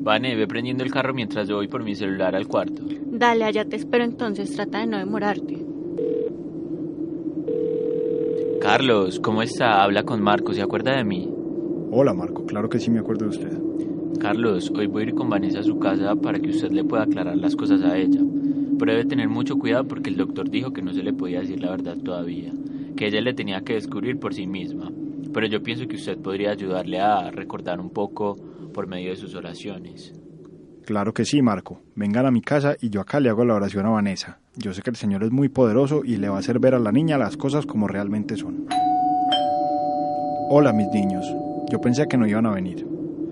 Vane, ve prendiendo el carro mientras yo voy por mi celular al cuarto. Dale, allá te espero entonces, trata de no demorarte. Carlos, ¿cómo está? Habla con Marco, ¿se acuerda de mí? Hola Marco, claro que sí me acuerdo de usted. Carlos, hoy voy a ir con Vanessa a su casa para que usted le pueda aclarar las cosas a ella. Pero debe tener mucho cuidado porque el doctor dijo que no se le podía decir la verdad todavía, que ella le tenía que descubrir por sí misma. Pero yo pienso que usted podría ayudarle a recordar un poco por medio de sus oraciones. Claro que sí, Marco. Vengan a mi casa y yo acá le hago la oración a Vanessa. Yo sé que el Señor es muy poderoso y le va a hacer ver a la niña las cosas como realmente son. Hola, mis niños. Yo pensé que no iban a venir.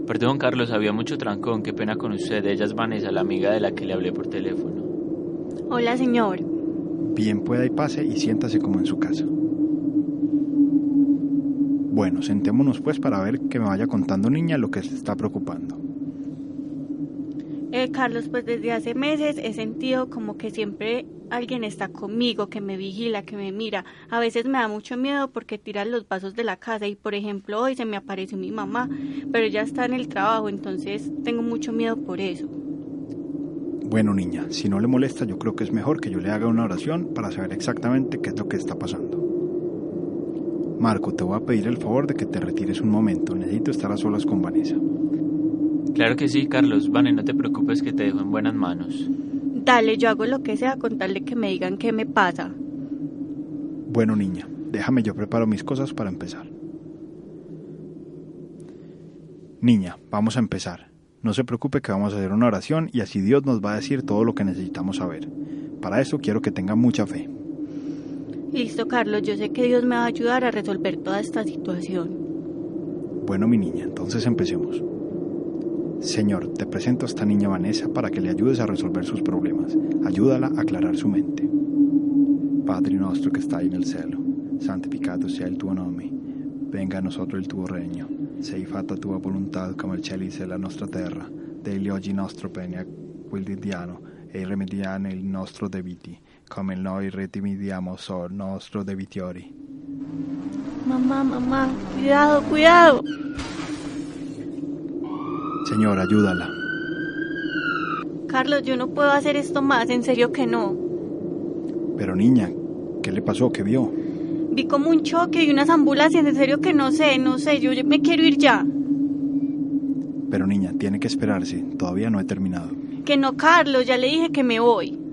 Perdón, Carlos, había mucho trancón. Qué pena con usted. Ella es Vanessa, la amiga de la que le hablé por teléfono. Hola, señor. Bien pueda y pase y siéntase como en su casa. Bueno, sentémonos pues para ver que me vaya contando niña lo que se está preocupando. Eh, Carlos, pues desde hace meses he sentido como que siempre alguien está conmigo, que me vigila, que me mira. A veces me da mucho miedo porque tiran los vasos de la casa y, por ejemplo, hoy se me apareció mi mamá, pero ella está en el trabajo, entonces tengo mucho miedo por eso. Bueno, niña, si no le molesta, yo creo que es mejor que yo le haga una oración para saber exactamente qué es lo que está pasando. Marco, te voy a pedir el favor de que te retires un momento. Necesito estar a solas con Vanessa. Claro que sí, Carlos. Vane, no te preocupes que te dejo en buenas manos. Dale, yo hago lo que sea con tal de que me digan qué me pasa. Bueno, niña, déjame yo preparo mis cosas para empezar. Niña, vamos a empezar. No se preocupe que vamos a hacer una oración y así Dios nos va a decir todo lo que necesitamos saber. Para eso quiero que tenga mucha fe. Listo, Carlos, yo sé que Dios me va a ayudar a resolver toda esta situación. Bueno, mi niña, entonces empecemos. Señor, te presento a esta niña Vanessa para que le ayudes a resolver sus problemas. Ayúdala a aclarar su mente. Padre nuestro que está en el cielo, santificado sea el tuo nome. Venga a nosotros el tuo regno. Sei fatta tua volontà come il cielo e la nostra terra. Degli oggi nostro pane quotidiano e rimediane il nostro debiti, come noi redimidiamo sol nostro debitori. Mamá, mamá, cuidado, cuidado. Señor, ayúdala. Carlos, yo no puedo hacer esto más, en serio que no. Pero niña, ¿qué le pasó? ¿Qué vio? Vi como un choque y unas ambulancias, en serio que no sé, no sé, yo me quiero ir ya. Pero niña, tiene que esperarse, todavía no he terminado. Que no, Carlos, ya le dije que me voy.